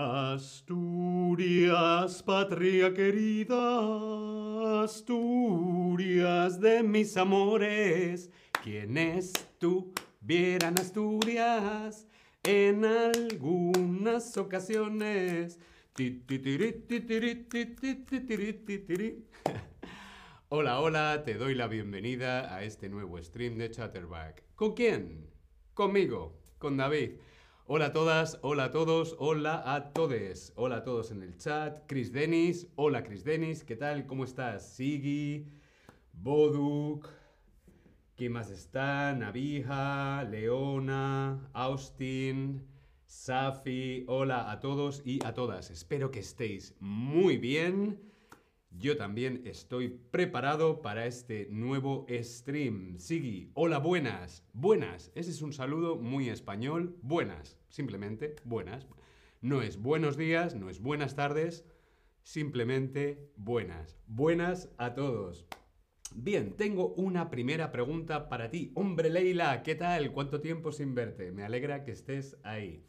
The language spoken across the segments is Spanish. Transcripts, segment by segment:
Asturias, patria querida, Asturias de mis amores, quienes tuvieran Asturias en algunas ocasiones. Hola, hola, te doy la bienvenida a este nuevo stream de Chatterback. ¿Con quién? Conmigo, con David. Hola a todas, hola a todos, hola a todes. Hola a todos en el chat. Chris Dennis, hola Chris Dennis, ¿qué tal? ¿Cómo estás? Sigi, Boduk, ¿quién más está? Navija, Leona, Austin, Safi, hola a todos y a todas. Espero que estéis muy bien. Yo también estoy preparado para este nuevo stream. Sigi, hola, buenas. Buenas. Ese es un saludo muy español. Buenas. Simplemente buenas. No es buenos días, no es buenas tardes. Simplemente buenas. Buenas a todos. Bien, tengo una primera pregunta para ti. Hombre Leila, ¿qué tal? ¿Cuánto tiempo sin verte? Me alegra que estés ahí.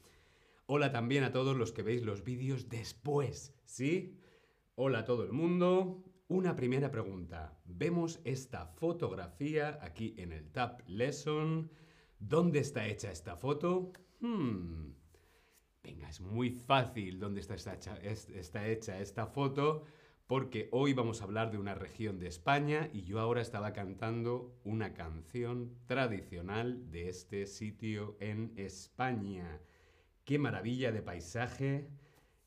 Hola también a todos los que veis los vídeos después, ¿sí? Hola a todo el mundo. Una primera pregunta. Vemos esta fotografía aquí en el Tab Lesson. ¿Dónde está hecha esta foto? Hmm. Venga, es muy fácil dónde está hecha, está hecha esta foto porque hoy vamos a hablar de una región de España y yo ahora estaba cantando una canción tradicional de este sitio en España. ¡Qué maravilla de paisaje!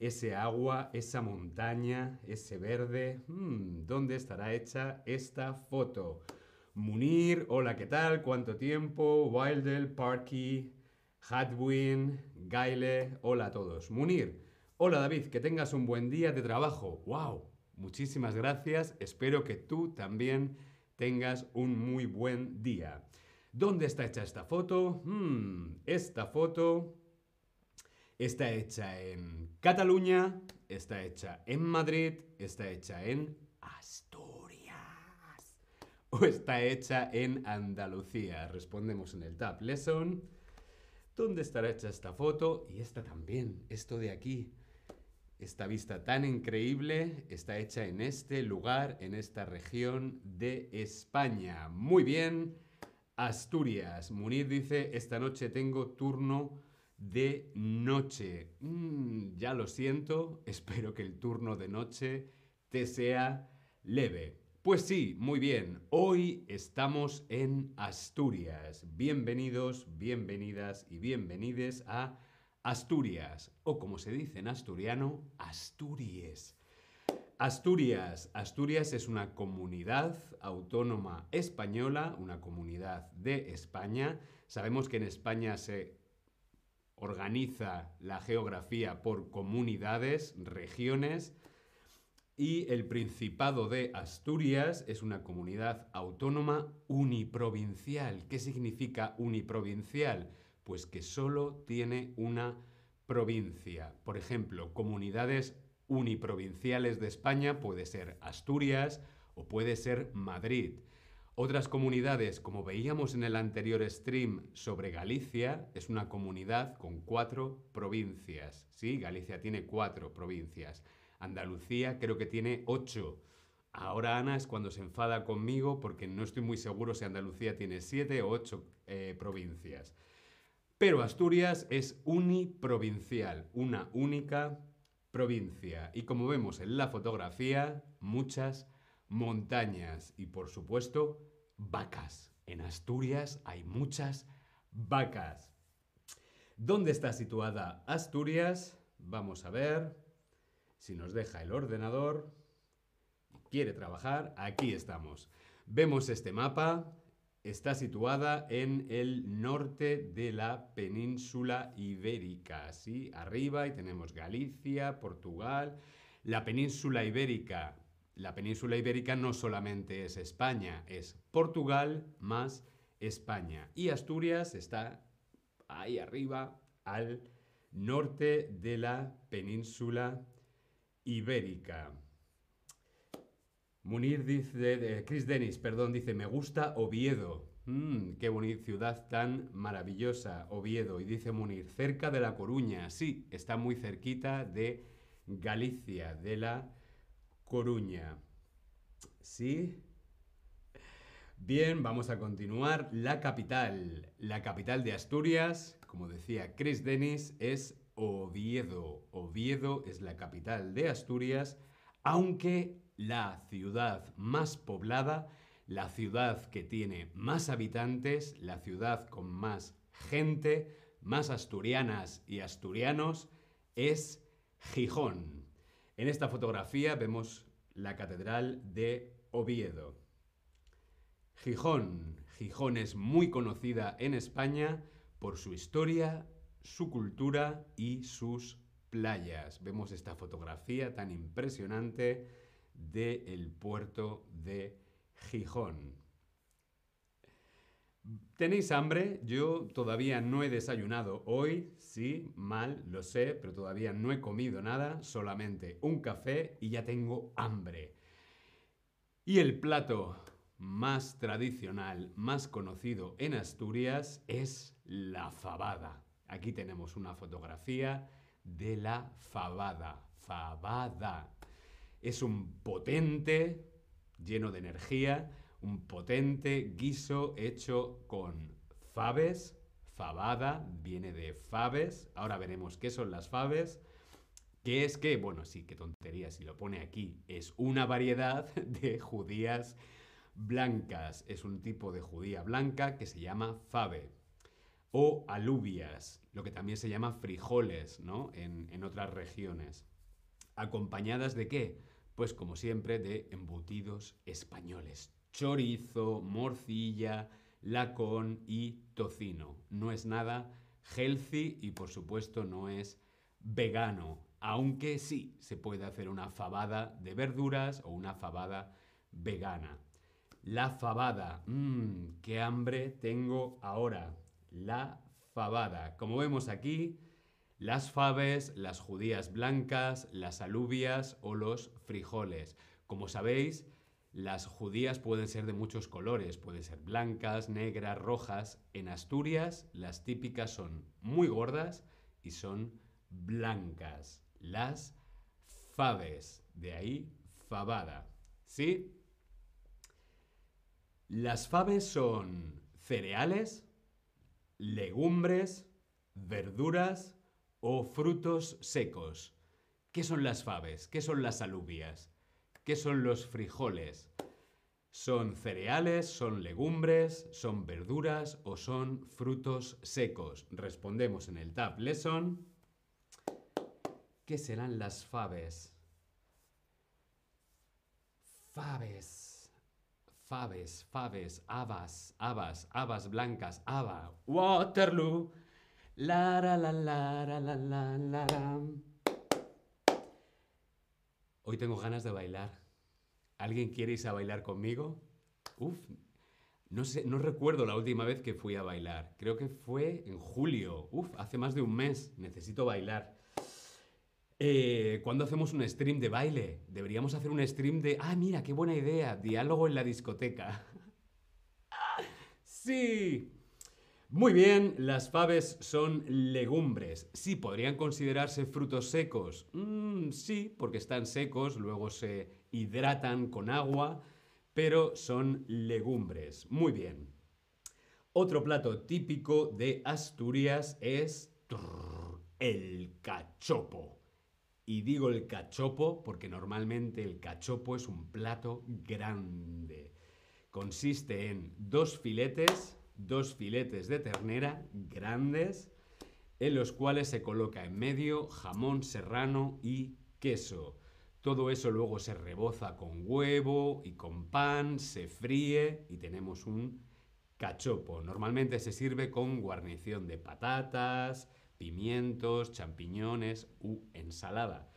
Ese agua, esa montaña, ese verde. Hmm, ¿Dónde estará hecha esta foto? Munir, hola, ¿qué tal? ¿Cuánto tiempo? Wildel, Parky, Hadwin, Gaile, hola a todos. Munir, hola David, que tengas un buen día de trabajo. ¡Wow! Muchísimas gracias. Espero que tú también tengas un muy buen día. ¿Dónde está hecha esta foto? Hmm, esta foto Está hecha en Cataluña, está hecha en Madrid, está hecha en Asturias o está hecha en Andalucía. Respondemos en el Tab Lesson. ¿Dónde estará hecha esta foto? Y esta también, esto de aquí. Esta vista tan increíble está hecha en este lugar, en esta región de España. Muy bien, Asturias. Munir dice, esta noche tengo turno de noche. Mm, ya lo siento, espero que el turno de noche te sea leve. Pues sí, muy bien, hoy estamos en Asturias. Bienvenidos, bienvenidas y bienvenides a Asturias, o como se dice en asturiano, Asturias. Asturias. Asturias es una comunidad autónoma española, una comunidad de España. Sabemos que en España se organiza la geografía por comunidades, regiones, y el Principado de Asturias es una comunidad autónoma uniprovincial. ¿Qué significa uniprovincial? Pues que solo tiene una provincia. Por ejemplo, comunidades uniprovinciales de España puede ser Asturias o puede ser Madrid. Otras comunidades, como veíamos en el anterior stream sobre Galicia, es una comunidad con cuatro provincias. ¿sí? Galicia tiene cuatro provincias. Andalucía creo que tiene ocho. Ahora Ana es cuando se enfada conmigo porque no estoy muy seguro si Andalucía tiene siete o ocho eh, provincias. Pero Asturias es uniprovincial, una única provincia. Y como vemos en la fotografía, muchas montañas y por supuesto vacas. En Asturias hay muchas vacas. ¿Dónde está situada Asturias? Vamos a ver si nos deja el ordenador. Quiere trabajar. Aquí estamos. Vemos este mapa. Está situada en el norte de la península ibérica. Así, arriba y tenemos Galicia, Portugal. La península ibérica la península ibérica no solamente es España, es Portugal más España. Y Asturias está ahí arriba, al norte de la península ibérica. Munir dice, Chris Dennis, perdón, dice, me gusta Oviedo. Mm, qué bonita ciudad tan maravillosa, Oviedo. Y dice Munir, cerca de La Coruña. Sí, está muy cerquita de Galicia, de La Coruña. ¿Sí? Bien, vamos a continuar. La capital. La capital de Asturias, como decía Chris Dennis, es Oviedo. Oviedo es la capital de Asturias, aunque la ciudad más poblada, la ciudad que tiene más habitantes, la ciudad con más gente, más asturianas y asturianos, es Gijón. En esta fotografía vemos la catedral de Oviedo. Gijón. Gijón es muy conocida en España por su historia, su cultura y sus playas. Vemos esta fotografía tan impresionante del puerto de Gijón. ¿Tenéis hambre? Yo todavía no he desayunado hoy, sí, mal, lo sé, pero todavía no he comido nada, solamente un café y ya tengo hambre. Y el plato más tradicional, más conocido en Asturias es la fabada. Aquí tenemos una fotografía de la fabada. Fabada. Es un potente, lleno de energía, un potente guiso hecho con faves. Fabada viene de faves. Ahora veremos qué son las faves. ¿Qué es que? Bueno, sí, qué tontería si lo pone aquí. Es una variedad de judías blancas. Es un tipo de judía blanca que se llama fave. O alubias, lo que también se llama frijoles, ¿no? En, en otras regiones. ¿Acompañadas de qué? Pues como siempre de embutidos españoles. Chorizo, morcilla, lacón y tocino. No es nada healthy y por supuesto no es vegano, aunque sí se puede hacer una fabada de verduras o una fabada vegana. La fabada. Mmm, qué hambre tengo ahora. La fabada. Como vemos aquí, las faves, las judías blancas, las alubias o los frijoles. Como sabéis, las judías pueden ser de muchos colores, pueden ser blancas, negras, rojas. En Asturias las típicas son muy gordas y son blancas. Las faves, de ahí fabada. ¿Sí? Las faves son cereales, legumbres, verduras o frutos secos. ¿Qué son las faves? ¿Qué son las alubias? ¿Qué son los frijoles? ¿Son cereales, son legumbres, son verduras o son frutos secos? Respondemos en el Tab Lesson. ¿Qué serán las faves? Faves. Faves, faves, habas, habas, habas blancas, haba. Waterloo. La la la la la la la la. Hoy tengo ganas de bailar. ¿Alguien quiere irse a bailar conmigo? Uf, no sé, no recuerdo la última vez que fui a bailar. Creo que fue en julio. Uf, hace más de un mes. Necesito bailar. Eh, ¿Cuándo hacemos un stream de baile? Deberíamos hacer un stream de... Ah, mira, qué buena idea. Diálogo en la discoteca. sí. Muy bien, las faves son legumbres. Sí, podrían considerarse frutos secos. Mm, sí, porque están secos, luego se hidratan con agua, pero son legumbres. Muy bien. Otro plato típico de Asturias es el cachopo. Y digo el cachopo porque normalmente el cachopo es un plato grande. Consiste en dos filetes, dos filetes de ternera grandes, en los cuales se coloca en medio jamón serrano y queso. Todo eso luego se reboza con huevo y con pan, se fríe y tenemos un cachopo. Normalmente se sirve con guarnición de patatas, pimientos, champiñones u ensalada.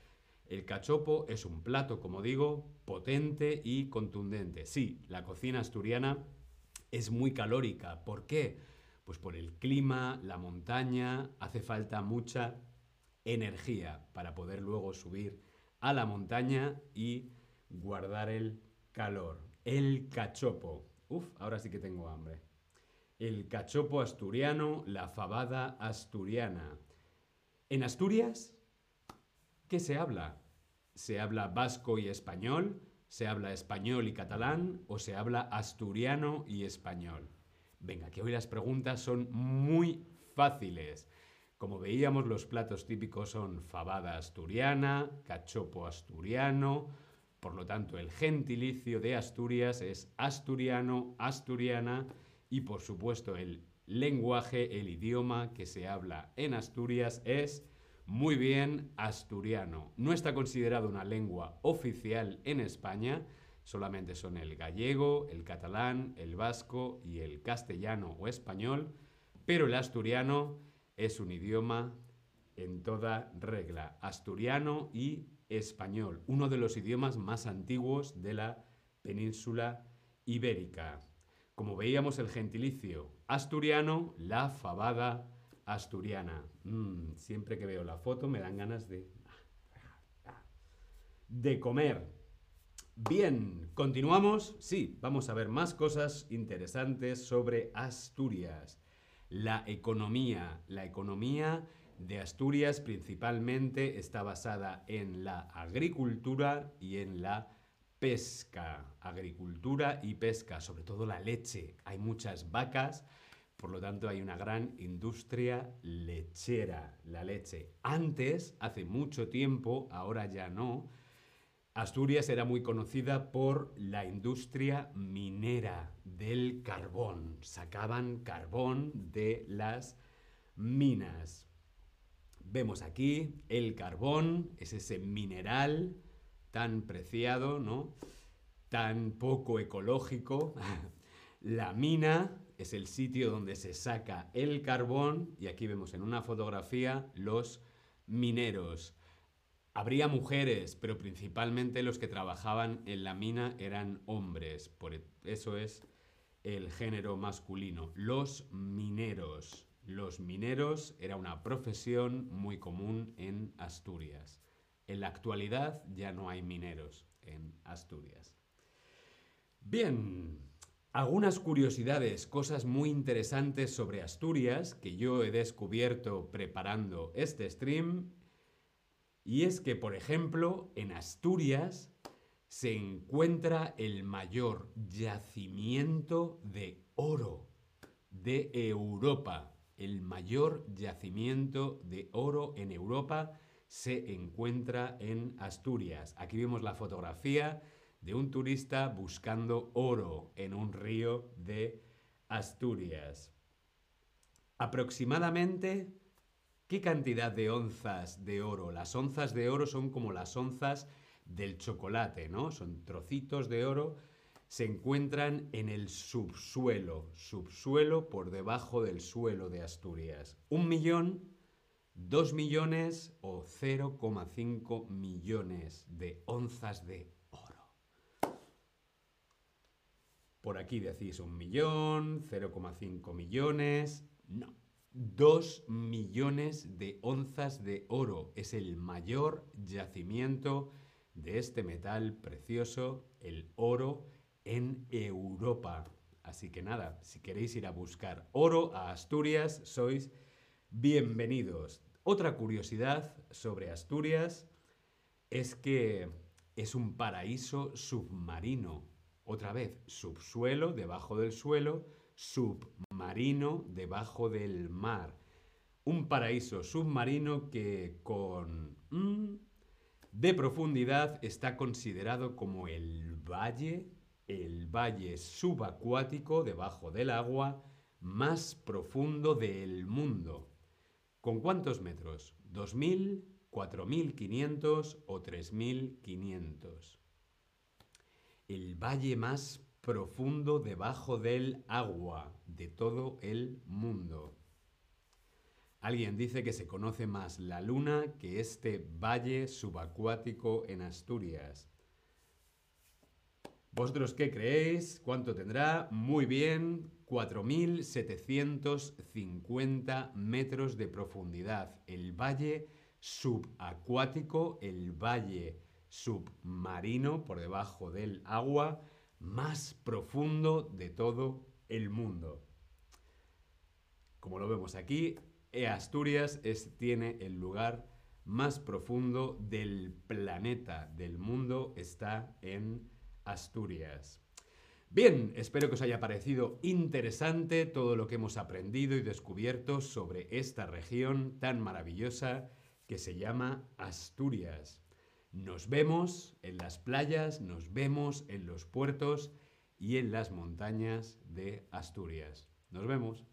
El cachopo es un plato, como digo, potente y contundente. Sí, la cocina asturiana es muy calórica. ¿Por qué? Pues por el clima, la montaña, hace falta mucha energía para poder luego subir a la montaña y guardar el calor. El cachopo. Uf, ahora sí que tengo hambre. el cachopo asturiano, la fabada asturiana. En Asturias, ¿qué se habla? ¿Se habla vasco y español? ¿Se habla español y catalán? ¿O se habla asturiano y español? Venga, que hoy las preguntas son muy fáciles. Como veíamos, los platos típicos son fabada asturiana, cachopo asturiano, por lo tanto el gentilicio de Asturias es asturiano, asturiana y por supuesto el lenguaje, el idioma que se habla en Asturias es muy bien asturiano. No está considerado una lengua oficial en España, solamente son el gallego, el catalán, el vasco y el castellano o español, pero el asturiano es un idioma en toda regla, asturiano y español, uno de los idiomas más antiguos de la península ibérica. Como veíamos el gentilicio asturiano, la fabada asturiana. Mm, siempre que veo la foto me dan ganas de... de comer. Bien, continuamos. Sí, vamos a ver más cosas interesantes sobre Asturias. La economía. La economía de Asturias principalmente está basada en la agricultura y en la pesca, agricultura y pesca, sobre todo la leche. Hay muchas vacas, por lo tanto hay una gran industria lechera, la leche. Antes, hace mucho tiempo, ahora ya no, Asturias era muy conocida por la industria minera del carbón. Sacaban carbón de las minas. Vemos aquí el carbón, es ese mineral tan preciado, ¿no? Tan poco ecológico. La mina es el sitio donde se saca el carbón y aquí vemos en una fotografía los mineros. Habría mujeres, pero principalmente los que trabajaban en la mina eran hombres, por e, eso es el género masculino. Los mineros. Los mineros era una profesión muy común en Asturias. En la actualidad ya no hay mineros en Asturias. Bien, algunas curiosidades, cosas muy interesantes sobre Asturias que yo he descubierto preparando este stream. Y es que, por ejemplo, en Asturias se encuentra el mayor yacimiento de oro de Europa. El mayor yacimiento de oro en Europa se encuentra en Asturias. Aquí vemos la fotografía de un turista buscando oro en un río de Asturias. Aproximadamente, ¿qué cantidad de onzas de oro? Las onzas de oro son como las onzas del chocolate, ¿no? Son trocitos de oro. Se encuentran en el subsuelo, subsuelo por debajo del suelo de Asturias. Un millón 2 millones o 0,5 millones de onzas de oro. Por aquí decís un millón, 0,5 millones. No, 2 millones de onzas de oro. Es el mayor yacimiento de este metal precioso, el oro, en Europa. Así que nada, si queréis ir a buscar oro a Asturias, sois bienvenidos. Otra curiosidad sobre Asturias es que es un paraíso submarino. Otra vez, subsuelo, debajo del suelo, submarino, debajo del mar. Un paraíso submarino que con... De profundidad está considerado como el valle, el valle subacuático debajo del agua más profundo del mundo. ¿Con cuántos metros? ¿2.000, 4.500 o 3.500? El valle más profundo debajo del agua de todo el mundo. Alguien dice que se conoce más la luna que este valle subacuático en Asturias. ¿Vosotros qué creéis? ¿Cuánto tendrá? Muy bien, 4.750 metros de profundidad. El valle subacuático, el valle submarino por debajo del agua más profundo de todo el mundo. como lo vemos aquí, eh, Asturias es, tiene el lugar más profundo del planeta, del mundo, está en Asturias. Bien, espero que os haya parecido interesante todo lo que hemos aprendido y descubierto sobre esta región tan maravillosa que se llama Asturias. Nos vemos en las playas, nos vemos en los puertos y en las montañas de Asturias. Nos vemos.